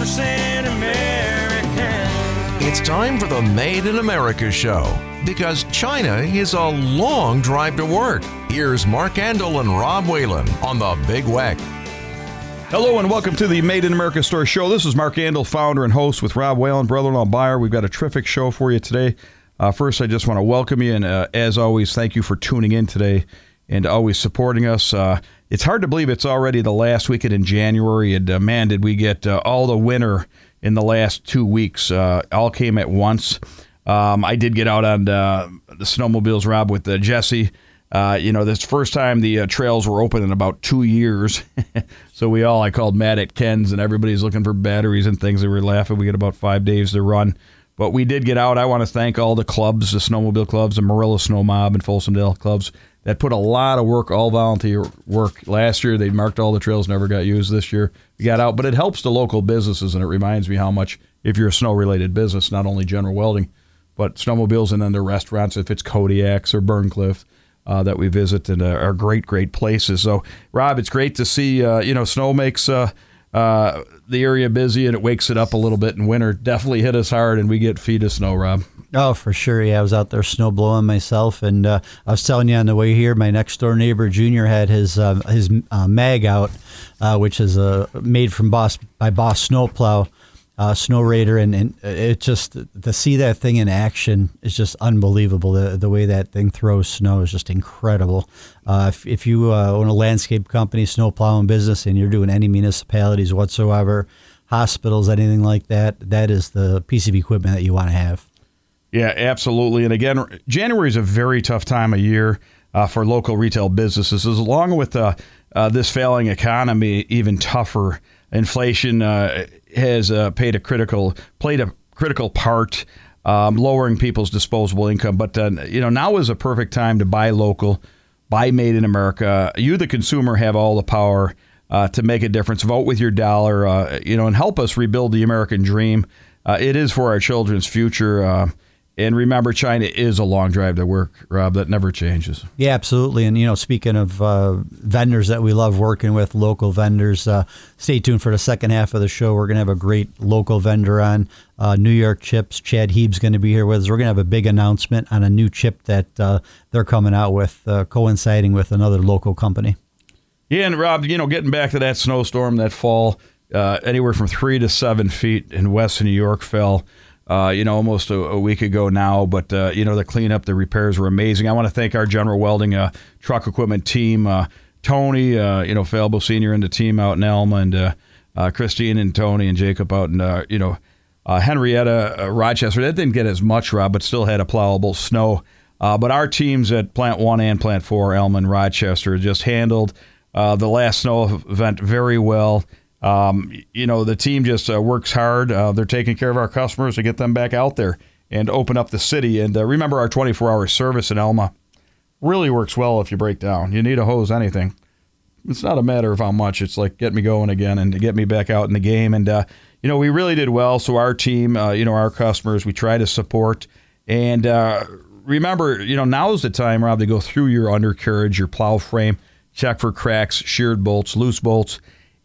100% American. It's time for the Made in America show because China is a long drive to work. Here's Mark Andol and Rob Whalen on the Big Weck. Hello and welcome to the Made in America Store Show. This is Mark Andol, founder and host with Rob Whalen, brother-in-law buyer. We've got a terrific show for you today. Uh, first, I just want to welcome you, and uh, as always, thank you for tuning in today and always supporting us. Uh, it's hard to believe it's already the last weekend in January, and uh, man, did we get uh, all the winter in the last two weeks. Uh, all came at once. Um, I did get out on uh, the snowmobiles, Rob, with uh, Jesse. Uh, you know, this first time the trails were open in about two years. so we all, I called Matt at Ken's, and everybody's looking for batteries and things. They were laughing. We get about five days to run. But we did get out. I want to thank all the clubs, the snowmobile clubs, the Marilla Snow Mob, and Folsom Dale clubs that put a lot of work, all volunteer work. Last year, they marked all the trails, never got used. This year, we got out, but it helps the local businesses, and it reminds me how much, if you're a snow related business, not only general welding, but snowmobiles and then the restaurants, if it's Kodiak's or Byrncliff. Uh, that we visit and uh, are great, great places. So, Rob, it's great to see. Uh, you know, snow makes uh, the area busy and it wakes it up a little bit. In winter, definitely hit us hard, and we get feet of snow, Rob. Oh, for sure. Yeah, I was out there snow blowing myself, and uh, I was telling you on the way here, my next door neighbor Junior had his uh, his uh, mag out, uh, which is uh, made from Boss by Boss Snowplow, uh, Snowrator, and, and it just to see that thing in action is just unbelievable. The the way that thing throws snow is just incredible. if if you own a landscape company, snow plowing business, and you're doing any municipalities whatsoever, hospitals, anything like that, that is the piece of equipment that you want to have. Yeah, absolutely. And again, January is a very tough time of year uh, for local retail businesses, as along with uh, uh, this failing economy, even tougher. Inflation uh, has uh, paid a critical played a critical part, um, lowering people's disposable income. But uh, you know, now is a perfect time to buy local, buy made in America. You, the consumer, have all the power to make a difference. Vote with your dollar, you know, and help us rebuild the American dream. it is for our children's future. And remember, China is a long drive to work, Rob. That never changes. Yeah, absolutely. And you know, speaking of uh, vendors that we love working with, local vendors. Uh, stay tuned for the second half of the show. We're going to have a great local vendor on uh, New York Chips. Chad Heeb's going to be here with us. We're going to have a big announcement on a new chip that uh, they're coming out with, uh, coinciding with another local company. Yeah, and Rob, you know, getting back to that snowstorm that fall, uh, anywhere from three to seven feet in western New York fell uh, you know, almost a, a, week ago now. But, uh, you know, the cleanup, the repairs were amazing. I want to thank our General Welding uh, truck equipment team, uh, Tony, uh, you know, Falbo Sr. and the team out in Elma, and uh, Christine and Tony and Jacob out in, you know, Henrietta, Rochester. That didn't get as much, Rob, but still had a plowable snow. but our teams at Plant 1 and Plant 4, Elma and Rochester, just handled the last snow event very well. Um, you know, the team just uh, works hard. Uh, they're taking care of our customers to get them back out there and open up the city. And uh, remember, our 24 hour service in Elma really works well if you break down. You need a hose, anything. It's not a matter of how much. It's like get me going again and get me back out in the game. And, uh, you know, we really did well. So our team, uh, you know, our customers, we try to support. And uh, remember, you know, now is the time, Rob, to go through your undercarriage, your plow frame, check for cracks, sheared bolts, loose bolts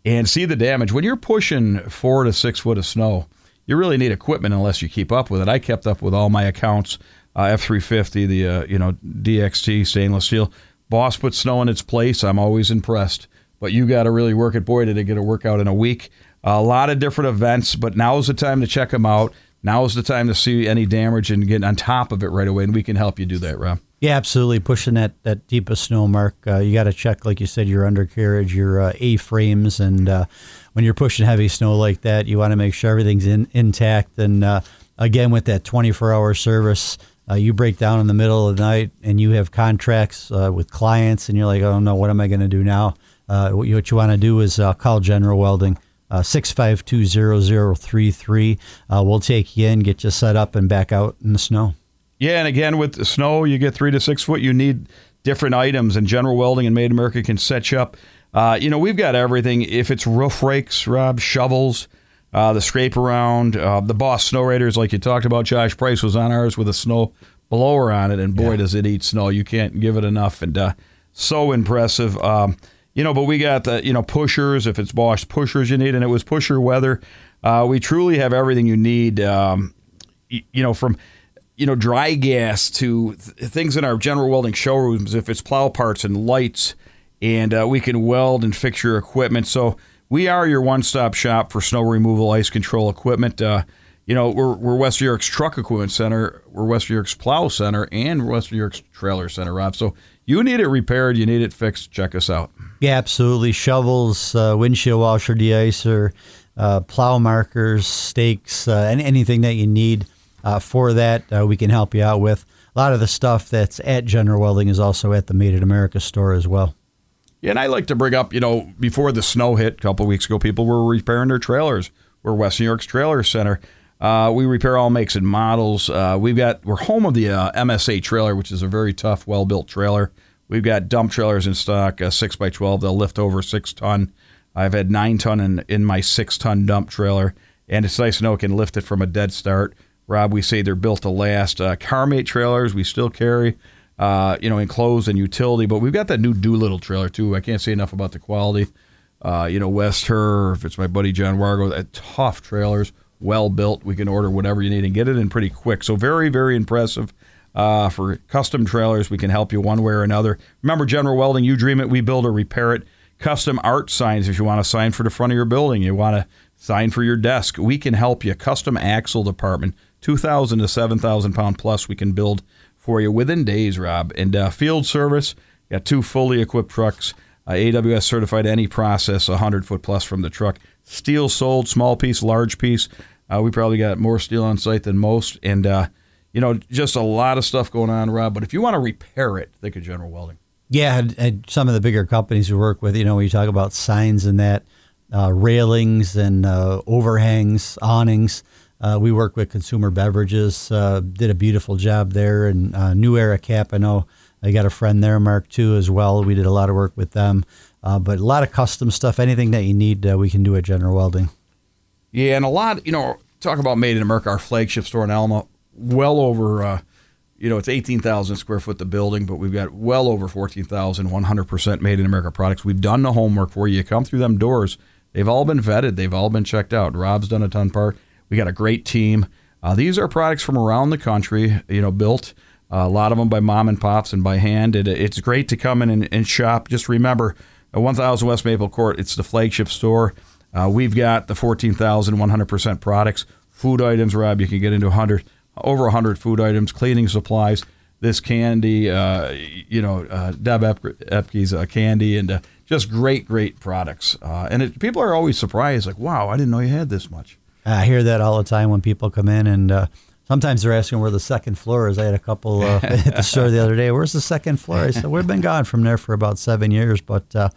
and see the damage. When you're pushing four to six foot of snow, you really need equipment unless you keep up with it. I kept up with all my accounts, uh, F350, the uh, you know DXT stainless steel. Boss put snow in its place. I'm always impressed. But you got to really work it. Boy, did it get a workout in a week. A lot of different events, but now is the time to check them out. Now is the time to see any damage and get on top of it right away, and we can help you do that, Rob. Yeah, absolutely. Pushing that, that deepest snow mark, uh, you got to check, like you said, your undercarriage, your uh, A frames, and uh, when you're pushing heavy snow like that, you want to make sure everything's in, intact. And uh, again, with that 24 hour service, uh, you break down in the middle of the night and you have contracts uh, with clients, and you're like, I oh, no, what am I going to do now? what you, you want to do is call General Welding. Uh, 6520033. Uh, we'll take you in, get you set up, and back out in the snow. Yeah, and again, with the snow, you get three to six foot. You need different items, and General Welding and Made America can set you up. Uh, you know, we've got everything. If it's roof rakes, Rob, shovels, uh, the scrape around, uh, the Boss Snowrators, like you talked about, Josh Price was on ours with a snow blower on it, and boy, yeah. does it eat snow. You can't give it enough, and uh, so impressive. Um, you know, but we got the you know pushers. If it's Boss pushers you need, and it was pusher weather. Uh, we truly have everything you need. Um, you know, from you know dry gas to th- things in our general welding showrooms. If it's plow parts and lights, and uh, we can weld and fix your equipment. So we are your one-stop shop for snow removal, ice control equipment. Uh, you know, we're, we're West York's Truck Equipment Center, we're West York's Plow Center, and West York's Trailer Center, Rob. So you need it repaired, you need it fixed. Check us out. Yeah, absolutely. Shovels, uh, windshield washer, deicer, uh, plow markers, stakes, uh, any, anything that you need uh, for that, uh, we can help you out with. A lot of the stuff that's at General Welding is also at the Made in America store as well. Yeah, and I like to bring up, you know, before the snow hit a couple weeks ago, people were repairing their trailers. We're West New York's Trailer Center. Uh, we repair all makes and models. Uh, we've got we're home of the uh, MSA trailer, which is a very tough, well built trailer. We've got dump trailers in stock, six by twelve. They'll lift over six ton. I've had nine ton in in my six ton dump trailer, and it's nice to know it can lift it from a dead start. Rob, we say they're built to last. Uh, Carmate trailers we still carry, uh, you know, enclosed and utility, but we've got that new Doolittle trailer too. I can't say enough about the quality. Uh, you know, West Her, if it's my buddy John Wargo, that tough trailers, well built. We can order whatever you need and get it in pretty quick. So very, very impressive. Uh, for custom trailers, we can help you one way or another. Remember, General Welding, you dream it, we build or repair it. Custom art signs, if you want to sign for the front of your building, you want to sign for your desk, we can help you. Custom axle department, 2,000 to 7,000 pound plus, we can build for you within days, Rob. And uh, field service, got two fully equipped trucks, uh, AWS certified any process, 100 foot plus from the truck. Steel sold, small piece, large piece. Uh, we probably got more steel on site than most. And, uh, you know, just a lot of stuff going on, Rob. But if you want to repair it, think of General Welding. Yeah, and, and some of the bigger companies we work with, you know, when you talk about signs and that, uh, railings and uh, overhangs, awnings. Uh, we work with Consumer Beverages, uh, did a beautiful job there, and uh, New Era Cap. I know I got a friend there, Mark, too, as well. We did a lot of work with them, uh, but a lot of custom stuff. Anything that you need, uh, we can do at General Welding. Yeah, and a lot, you know, talk about Made in America, our flagship store in Elma, well over, uh, you know, it's 18,000 square foot, the building, but we've got well over 14,000, 100% Made in America products. We've done the homework for you. You come through them doors, they've all been vetted, they've all been checked out. Rob's done a ton part. We got a great team. Uh, these are products from around the country, you know, built. Uh, a lot of them by mom and pops and by hand. It, it's great to come in and, and shop. Just remember, at 1000 West Maple Court, it's the flagship store. Uh, we've got the 14,100% products, food items, Rob. You can get into 100, over 100 food items, cleaning supplies. This candy, uh, you know, uh, Deb Ep- Epke's uh, candy, and uh, just great, great products. Uh, and it, people are always surprised, like, wow, I didn't know you had this much. I hear that all the time when people come in, and uh, sometimes they're asking where the second floor is. I had a couple uh, at the store the other day. Where's the second floor? I said we've been gone from there for about seven years, but uh,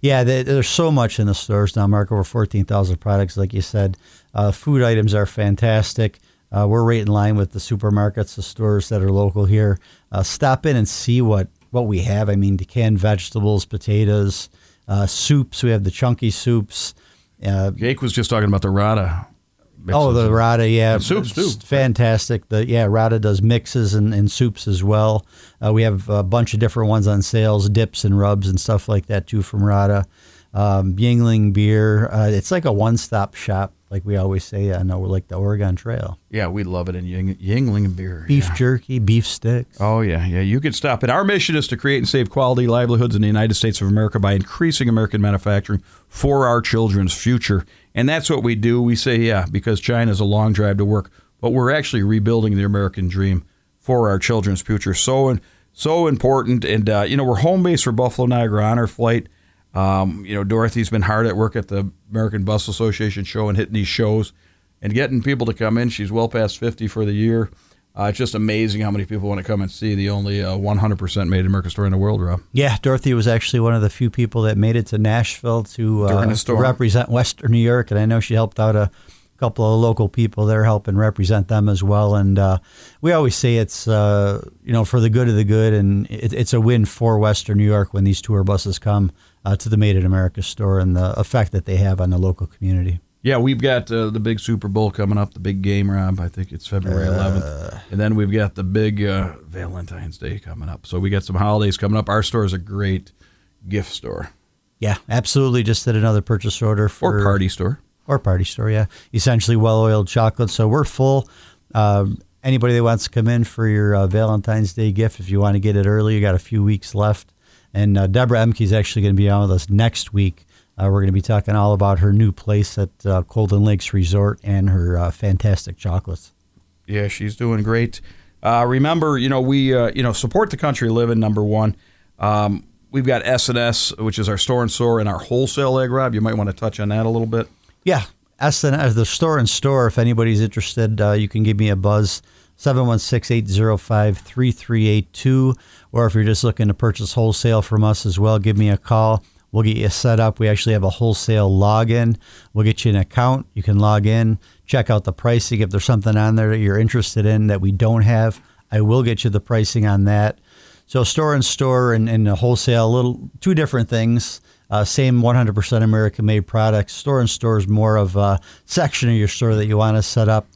yeah, they, there's so much in the stores now. Mark over fourteen thousand products, like you said. Uh, food items are fantastic. Uh, we're right in line with the supermarkets, the stores that are local here. Uh, stop in and see what what we have. I mean, the canned vegetables, potatoes, uh, soups. We have the chunky soups. Jake was just talking about the Rada. Oh, the Rada, yeah, And soups, too. Fantastic. The yeah, Rada does mixes and, and soups as well. Uh, we have a bunch of different ones on sales, dips and rubs and stuff like that too from Rada. Um, Yuengling beer. Uh, it's like a one-stop shop, like we always say. I know we're like the Oregon Trail. Yeah, we love it in Ying- Yuengling beer. Beef yeah. jerky, beef sticks. Oh yeah, yeah. You can stop it. Our mission is to create and save quality livelihoods in the United States of America by increasing American manufacturing for our children's future, and that's what we do. We say, yeah, because China's a long drive to work, but we're actually rebuilding the American dream for our children's future. So so important, and uh, you know we're home base for Buffalo Niagara Honor Flight. Um, you know Dorothy's been hard at work at the American Bus Association show and hitting these shows and getting people to come in. She's well past 50 for the year. Uh, it's just amazing how many people want to come and see the only uh, 100% made in America store in the world, Rob. Yeah, Dorothy was actually one of the few people that made it to Nashville to, uh, to represent Western New York, and I know she helped out a couple of local people there helping represent them as well. And uh, we always say it's uh, you know for the good of the good, and it, it's a win for Western New York when these tour buses come uh, to the Made in America store and the effect that they have on the local community. Yeah, we've got uh, the big Super Bowl coming up, the big game, Rob. I think it's February 11th. And then we've got the big uh, Valentine's Day coming up. So we got some holidays coming up. Our store is a great gift store Yeah, absolutely. Just did another purchase order for or party store. or party store. Yeah, essentially well-oiled chocolate. So we're full. Um, anybody that wants to come in for your uh, Valentine's Day gift, if you want to get it early, you got a few weeks left. And uh, Deborah Emke is actually going to be on with us next week. Uh, we're going to be talking all about her new place at uh, Colden Lakes Resort and her uh, fantastic chocolates. Yeah, she's doing great. Uh, remember, you know, we uh, you know support the country living number one. Um, we've got S and S, which is our store and store, and our wholesale egg. Rob, you might want to touch on that a little bit. Yeah, S and S, the store and store. If anybody's interested, uh, you can give me a buzz. 716-805-3382 or if you're just looking to purchase wholesale from us as well give me a call we'll get you set up. We actually have a wholesale login. We'll get you an account. You can log in check out the pricing. If there's something on there that you're interested in that we don't have i will get you the pricing on that. So store and store and, and wholesale little two different things. Uh, same 100% american made products. Store and store is more of a section of your store that you want to set up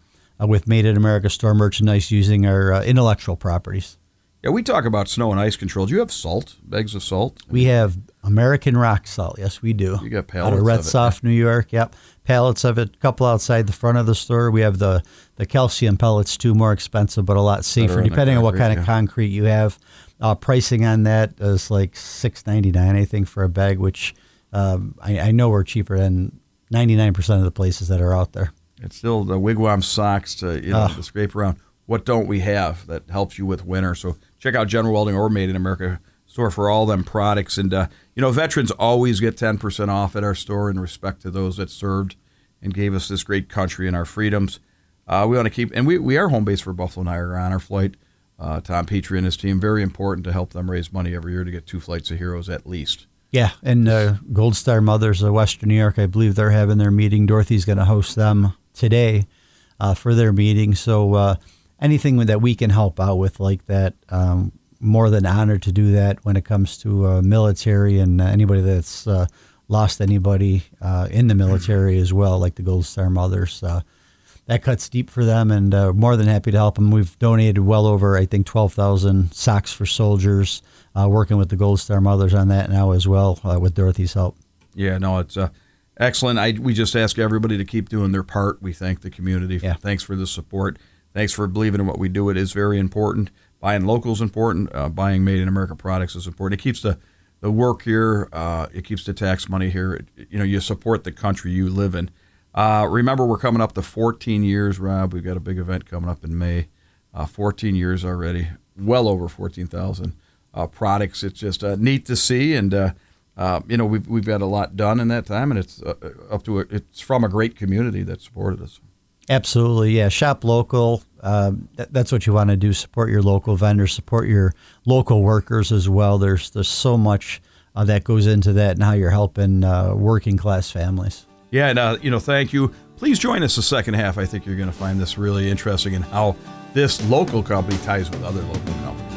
uh, with Made in America store merchandise using our uh, intellectual properties. Yeah, we talk about snow and ice control. Do you have salt, bags of salt? We have American rock salt. Yes, we do. You got Out pallets of Red of it, Soft, New York. Yep, pallets of it. A couple outside the front of the store. We have the the calcium pellets too, more expensive but a lot safer, on the depending on what concrete, kind of yeah. concrete you have. Uh, pricing on that is like six ninety nine, I think, for a bag, which um, I, I know we're cheaper than ninety nine percent of the places that are out there. It's still the wigwam socks to you know to scrape around. What don't we have that helps you with winter? So check out General Welding or Made in America store for all them products. And uh, you know, veterans always get ten percent off at our store in respect to those that served and gave us this great country and our freedoms. Uh, we want to keep, and we, we are home base for Buffalo Niagara Honor Flight. Uh, Tom Petrie and his team very important to help them raise money every year to get two flights of heroes at least. Yeah, and uh, Gold Star Mothers of Western New York, I believe they're having their meeting. Dorothy's going to host them today uh, for their meeting. So uh, anything that we can help out with like that, um, more than honored to do that when it comes to uh, military and uh, anybody that's uh, lost anybody uh, in the military as well, like the Gold Star Mothers. Uh, that cuts deep for them, and uh, more than happy to help them. We've donated well over, I think, twelve thousand socks for soldiers. Uh, working with the Gold Star Mothers on that now as well, uh, with Dorothy's help. Yeah, no, it's uh, excellent. I we just ask everybody to keep doing their part. We thank the community. Yeah. Thanks for the support. Thanks for believing in what we do. It is very important. Buying local is important. Uh, buying made in America products is important. It keeps the the work here. Uh, it keeps the tax money here. It- you know, you support the country you live in. Uh, remember, we're coming up to 14 years, Rob. We've got a big event coming up in May. Uh, 14 years already. Well over 14,000 uh, products. It's just uh, neat to see, and uh, you know we've we've got a lot done in that time, and it's up to a, it's from a great community that supported us. Absolutely, yeah. Shop local. Um, that, that's what you want to do. Support your local vendors. Support your local workers as well. There's there's so much uh, that goes into that, and how you're helping uh, working class families. Yeah, and uh, you know, thank you. Please join us the second half. I think you're going to find this really interesting and how this local company ties with other local companies.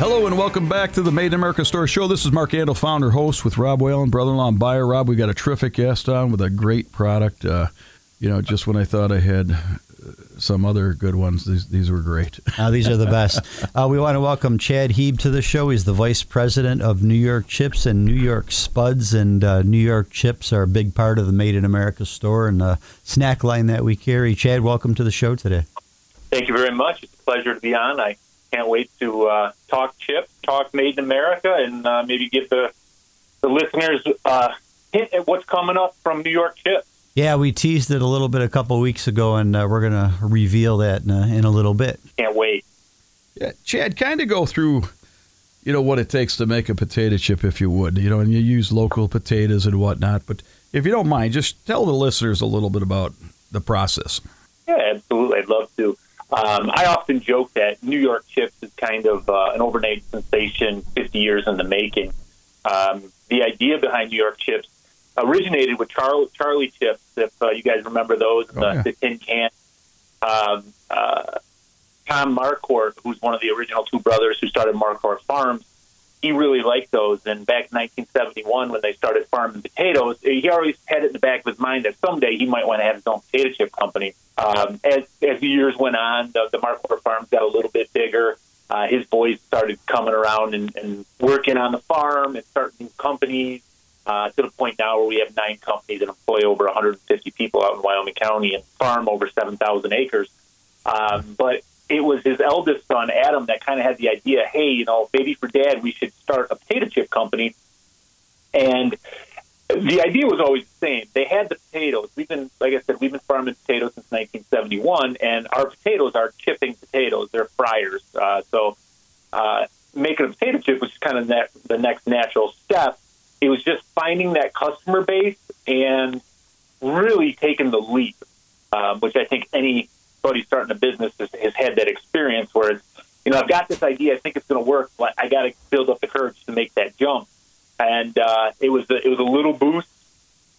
Hello and welcome back to the Made in America Store Show. This is Mark Andol, founder, host with Rob Whalen, brother-in-law and buyer. Rob, we got a terrific guest on with a great product. Uh, you know, just when I thought I had uh, some other good ones, these these were great. Uh, these are the best. Uh, we want to welcome Chad Heeb to the show. He's the vice president of New York Chips and New York Spuds, and uh, New York Chips are a big part of the Made in America store and the snack line that we carry. Chad, welcome to the show today. Thank you very much. It's a pleasure to be on. I can't wait to uh, talk chip, talk made in America, and uh, maybe give the the listeners uh, hint at what's coming up from New York Chip. Yeah, we teased it a little bit a couple weeks ago, and uh, we're going to reveal that in a, in a little bit. Can't wait. Yeah, Chad, kind of go through, you know, what it takes to make a potato chip, if you would. You know, and you use local potatoes and whatnot. But if you don't mind, just tell the listeners a little bit about the process. Yeah, absolutely. I'd love to. Um, I often joke that New York Chips is kind of uh, an overnight sensation, 50 years in the making. Um, the idea behind New York Chips originated with Charlie, Charlie Chips, if uh, you guys remember those, Oh, the, yeah. the tin can. Um, uh, Tom Marquardt, who's one of the original two brothers who started Marquardt Farms, he really liked those. And back in 1971, when they started farming potatoes, he always had it in the back of his mind that someday he might want to have his own potato chip company. um, as as the years went on, the, the Marquardt Farms got a little bit bigger. Uh, his boys started coming around and, and working on the farm and starting companies uh, to the point now where we have nine companies that employ over 150 people out in Wyoming County and farm over 7,000 acres. Um, but it was his eldest son, Adam, that kind of had the idea hey, you know, maybe for dad, we should start a potato chip company. And the idea was always the same. They had the potatoes. We've been, like I said, we've been farming potatoes since 1971, and our potatoes are chipping potatoes. They're fryers. Uh, so uh, making a potato chip was kind of the next natural step. It was just finding that customer base and really taking the leap, um, which I think anybody starting a business has, has had that experience where it's, you know, I've got this idea, I think it's going to work, but I got to build up the courage to make that jump. And uh, it was a, it was a little boost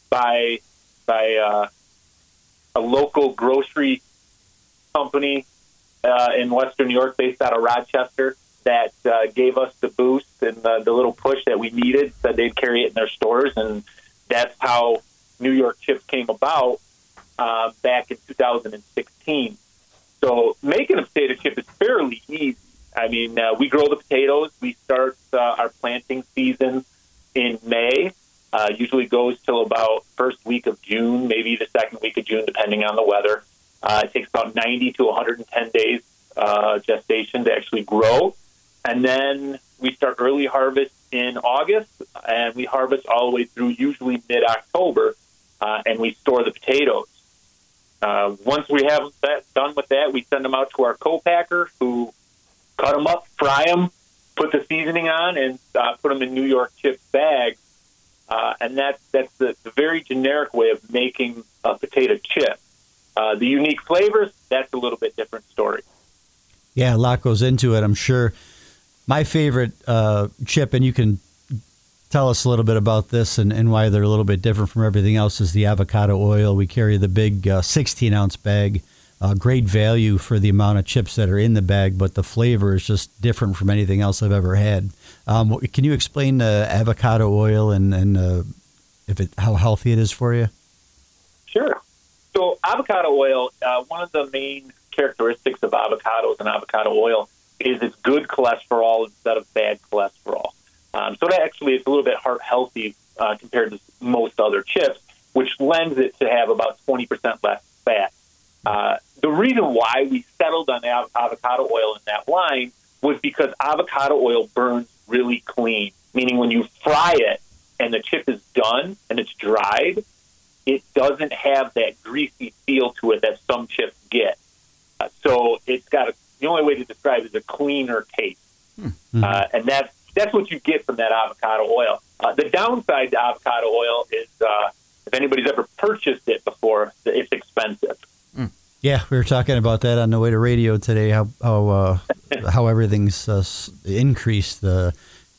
by by uh, a local grocery company uh, in Western New York, based out of Rochester, that uh, gave us the boost and the, the little push that we needed. Said they'd carry it in their stores, and that's how New York Chips came about uh, back in 2016. So making a potato chip is fairly easy. I mean, uh, we grow the potatoes. We start uh, our planting season in May. Uh, usually goes till about first week of June, maybe the second week of June, depending on the weather. Uh, it takes about 90 to 110 days uh, gestation to actually grow. And then we start early harvest in August, and we harvest all the way through usually mid October, uh, and we store the potatoes. Uh, once we have that done with that, we send them out to our co-packer who cut them up, fry them, put the seasoning on, and uh, put them in New York chip bags. Uh, and that's that's the, the very generic way of making a potato chip. Uh, the unique flavors, that's a little bit different story. Yeah, a lot goes into it, I'm sure. My favorite uh, chip, and you can tell us a little bit about this and, and why they're a little bit different from everything else, is the avocado oil. We carry the big uh, 16 ounce bag. Uh, great value for the amount of chips that are in the bag, but the flavor is just different from anything else I've ever had. Um, can you explain the avocado oil and, and uh, if it how healthy it is for you? Sure. So avocado oil, uh, one of the main characteristics of avocados and avocado oil is it's good cholesterol instead of bad cholesterol. Um, so that actually is a little bit heart healthy uh, compared to most other chips, which lends it to have about 20% less fat. Uh, the reason why we settled on av- avocado oil in that line was because avocado oil burns really clean, meaning when you fry it and the chip is done and it's dried, it doesn't have that greasy feel to it that some chips get. Uh, so it's got a, the only way to describe it is a cleaner taste, mm-hmm. uh, and that's that's what you get from that avocado oil. Uh, the downside to avocado oil is uh, if anybody's ever purchased it before, it's expensive. Yeah, we were talking about that on the way to radio today. How how uh, how everything's uh, increased the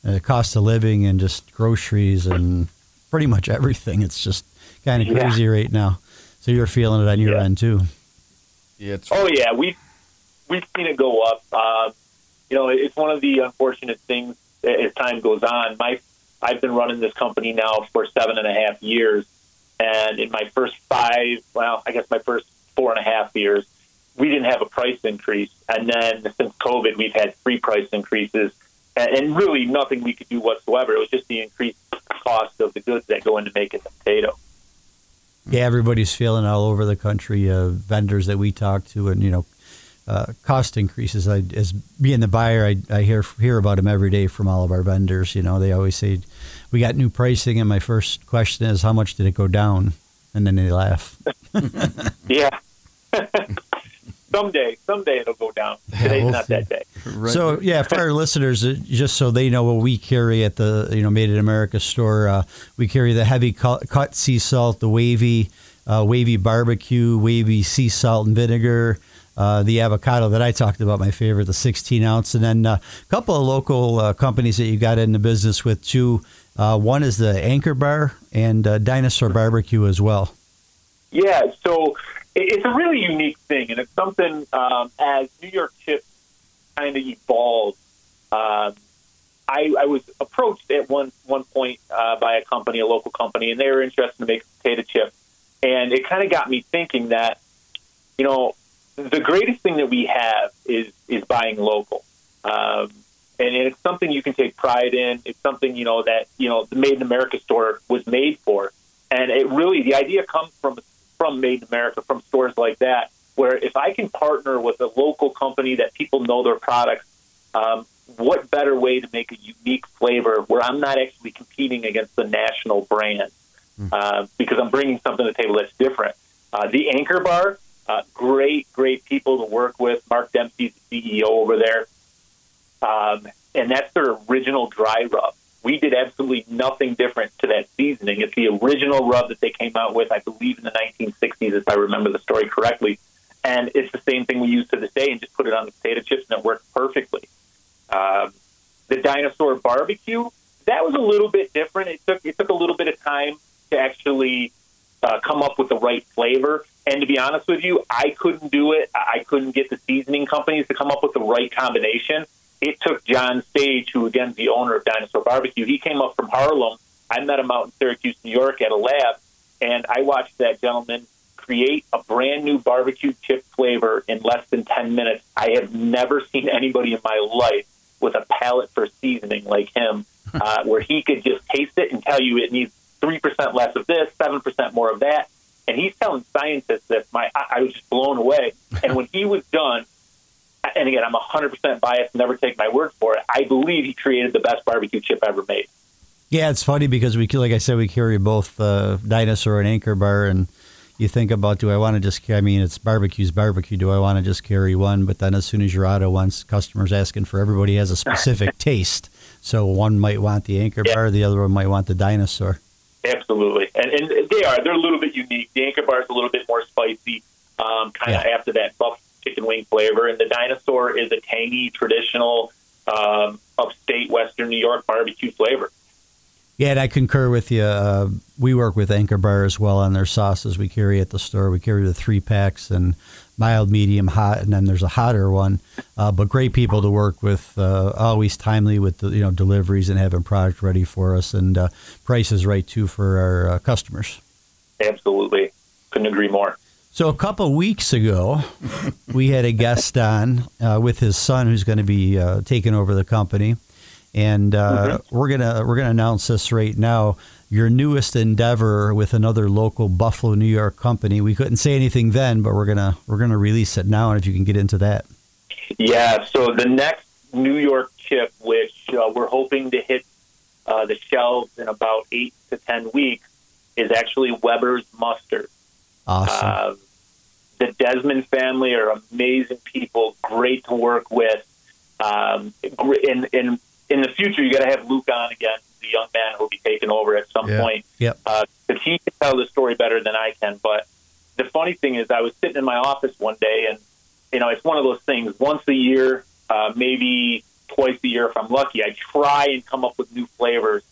uh, cost of living and just groceries and pretty much everything. It's just kind of crazy yeah. right now. So you're feeling it on your yeah. end too. Yeah. oh yeah, we we've seen it go up. Uh, you know, it's one of the unfortunate things as time goes on. My I've been running this company now for seven and a half years, and in my first five, well, I guess my first four and a half years, we didn't have a price increase. And then since COVID, we've had three price increases and, and really nothing we could do whatsoever. It was just the increased cost of the goods that go into making the potato. Yeah, everybody's feeling all over the country. Uh, vendors that we talk to, and you know, uh, cost increases. I, as being the buyer, I, I hear hear about them every day from all of our vendors. You know, they always say, "We got new pricing," and my first question is, "How much did it go down?" And then they laugh. yeah. someday, someday it'll go down. Today's yeah, we'll not see. that day. Right. So yeah, for our listeners, uh, just so they know what we carry at the you know Made in America store, uh, we carry the heavy cut sea salt, the wavy, uh, wavy barbecue, wavy sea salt and vinegar. Uh, the avocado that I talked about, my favorite, the 16 ounce, and then uh, a couple of local uh, companies that you got in the business with too. one is the Anchor Bar and Dinosaur Barbecue as well. Yeah, so it's a really unique thing, and it's something um, as New York chips kind of evolved. Um, I, I, was approached at one one point uh, by a company, a local company, and they were interested make a potato chip, and it kind of got me thinking that you know, the greatest thing that we have is is buying local. Um, and it's something you can take pride in. It's something you know that you know the Made in America store was made for, and it really the idea comes from from Made in America, from stores like that, where if I can partner with a local company that people know their products, um, what better way to make a unique flavor where I'm not actually competing against the national brand uh, because I'm bringing something to the table that's different. Uh, the Anchor Bar, uh, great, great people to work with. Mark Dempsey's the CEO over there. Um, and that's their original dry rub. We did absolutely nothing different to that seasoning. It's the original rub that they came out with, I believe, in the 1960s, if I remember the story correctly. And it's the same thing we use to this day and just put it on the potato chips and it worked perfectly. Um, the dinosaur barbecue, that was a little bit different. It took it took a little bit of time to actually uh, come up with the right flavor. And to be honest with you, I couldn't do it. I couldn't get the seasoning companies to come up with the right combination. It took John Stage, who again is the owner of Dinosaur Barbecue. He came up from Harlem. I met him out in Syracuse, New York, at a lab, and I watched that gentleman create a brand new barbecue chip flavor in less than 10 minutes. I have never seen anybody in my life with a palate for seasoning like him, uh, where he could just taste it and tell you it needs 3% less of this, 7% more of that. And he's telling scientists this. My, I, I was just blown away. And when he was done, and again, I'm 100% biased, never take my word for it. I believe he created the best barbecue chip ever made. Yeah, it's funny because we, like I said, we carry both uh, dinosaur and anchor bar, and you think about, do I want to just? I mean, it's barbecue's barbecue. Do I want to just carry one? But then, as soon as you're out of one, customers asking for everybody has a specific taste. So one might want the anchor Yeah. bar, the other one might want the dinosaur. Absolutely, and and they are. They're a little bit unique. The Anchor Bar is a little bit more spicy, um, kind of Yeah. after that buff chicken wing flavor, and the Dinosaur is a tangy, traditional, um, upstate Western New York barbecue flavor. Yeah, and I concur with you. Uh, we work with Anchor Bar as well on their sauces we carry at the store. We carry the three packs and mild, medium, hot, and then there's a hotter one. Uh, but great people to work with. Uh, always timely with the you know deliveries and having product ready for us, and uh, prices right too for our uh, customers. Absolutely, couldn't agree more. So a couple weeks ago, we had a guest on uh, with his son, who's going to be uh, taking over the company, and uh, we're gonna we're gonna announce this right now. Your newest endeavor with another local Buffalo, New York company. We couldn't say anything then, but we're gonna we're gonna release it now, and if you can get into that. Yeah, so the next New York chip, which uh, we're hoping to hit uh, the shelves in about eight to ten weeks, is actually Weber's mustard. Awesome. Um, the Desmond family are amazing people, great to work with. Um, in in the future, you got to have Luke on again, the young man who'll be taking over at some Yeah. point. Yep. Uh, but he can tell the story better than I can. But the funny thing is, I was sitting in my office one day, and you know, it's one of those things. Once a year, uh, maybe twice a year, if I'm lucky, I try and come up with new flavors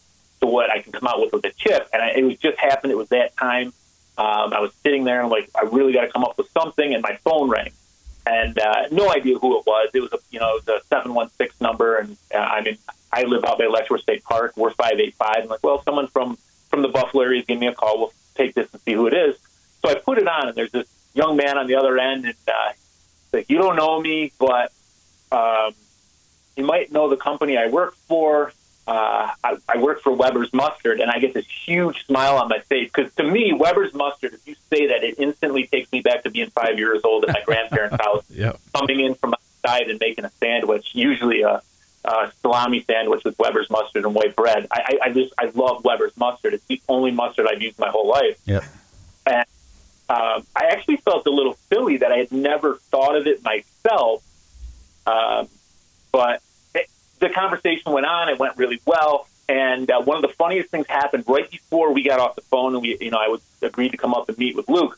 to what I can come out with with a chip. And I, it was just happened. It was that time. Um, I was sitting there and I'm like, I really got to come up with something, and my phone rang, and uh, no idea who it was. It was a you know the seven one six number, and uh, I mean I live out by Letchworth State Park. We're five eight five. I'm like, well, someone from from the Buffalo area is giving me a call. We'll take this and see who it is. So I put it on, and there's this young man on the other end, and uh, he's like, you don't know me, but um, you might know the company I work for. Uh, I, I work for Weber's Mustard, and I get this huge smile on my face because to me, Weber's Mustard, if you say that, it instantly takes me back to being five years old at my grandparents' house, Yep. coming in from outside and making a sandwich, usually a, a salami sandwich with Weber's mustard and white bread. I, I, I just I love Weber's mustard. It's the only mustard I've used my whole life. Yep. And um, I actually felt a little silly that I had never thought of it myself. Um, but it, the conversation went on. It went really well. And uh, one of the funniest things happened right before we got off the phone, and we, you know, I was agreed to come up and meet with Luke.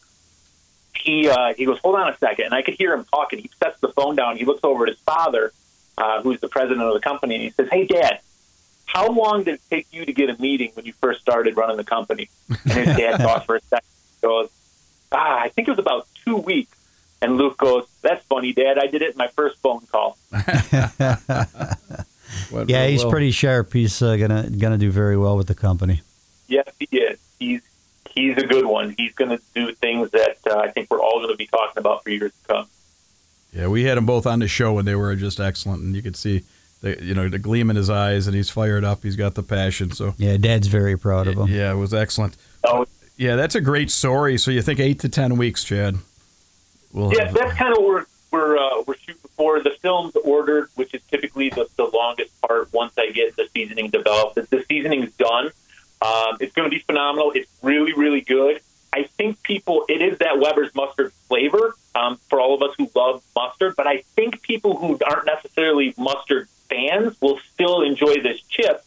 He uh, he goes, hold on a second, and I could hear him talking. He sets the phone down. He looks over at his father, uh, who's the president of the company, and he says, "Hey, Dad, how long did it take you to get a meeting when you first started running the company?" And his dad thought for a second. He goes, "Ah, I think it was about two weeks." And Luke goes, "That's funny, Dad. I did it in my first phone call." Went Yeah, he's well. pretty sharp. He's uh, gonna gonna do very well with the company. Yes, he is. He's he's a good one. He's going to do things that uh, I think we're all going to be talking about for years to come. Yeah, we had them both on the show, and they were just excellent. And you could see, the, you know, the gleam in his eyes, and he's fired up. He's got the passion. So Yeah, Dad's very proud of him. yeah, it was excellent. Oh, Yeah, that's a great story. So you think eight to ten weeks, Chad? We'll yeah, have- that's kind of where we're we're uh, we're shooting for. The film's ordered, which is typically the, the longest part. Once I get the seasoning developed, the, the seasoning's done. Um, it's going to be phenomenal. It's really really good. I think people, it is that Weber's mustard flavor um, for all of us who love mustard, but I think people who aren't necessarily mustard fans will still enjoy this chip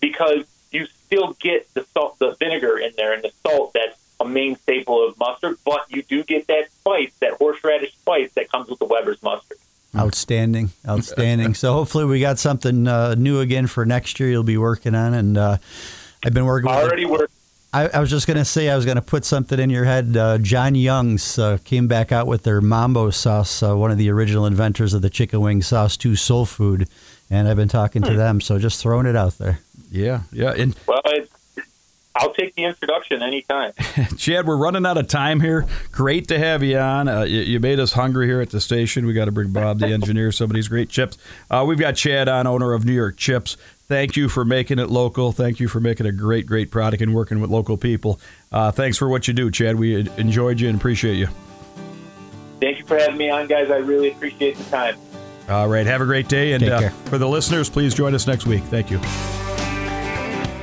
because you still get the salt, the vinegar in there, and the salt that's a main staple of mustard. But you do get that spice, that horseradish spice that comes with the Weber's mustard. Outstanding, outstanding. so hopefully we got something uh, new again for next year. You'll be working on, and uh, I've been working. With Already worked. I, I was just gonna say I was gonna put something in your head. Uh, John Young's uh, came back out with their Mambo sauce, uh, one of the original inventors of the chicken wing sauce to soul food, and I've been talking to them. So just throwing it out there. yeah, yeah. And Well, it's, I'll take the introduction anytime. Chad, we're running out of time here. Great to have you on. Uh, you, you made us hungry here at the station. We got to bring Bob, the engineer, some of these great chips. Uh, we've got Chad on, owner of New York Chips. Thank you for making it local. Thank you for making a great, great product and working with local people. Uh, thanks for what you do, Chad. We enjoyed you and appreciate you. Thank you for having me on, guys. I really appreciate the time. All right, have a great day. And uh, for the listeners, please join us next week. Thank you.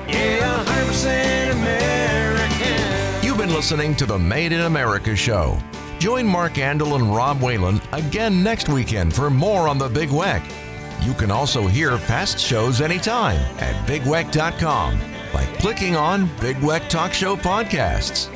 Yeah, 100% American. You've been listening to the Made in America show. Join Mark Andol and Rob Whalen again next weekend for more on the Big Weck. You can also hear past shows anytime at bigweck.com by clicking on Big Weck Talk Show Podcasts.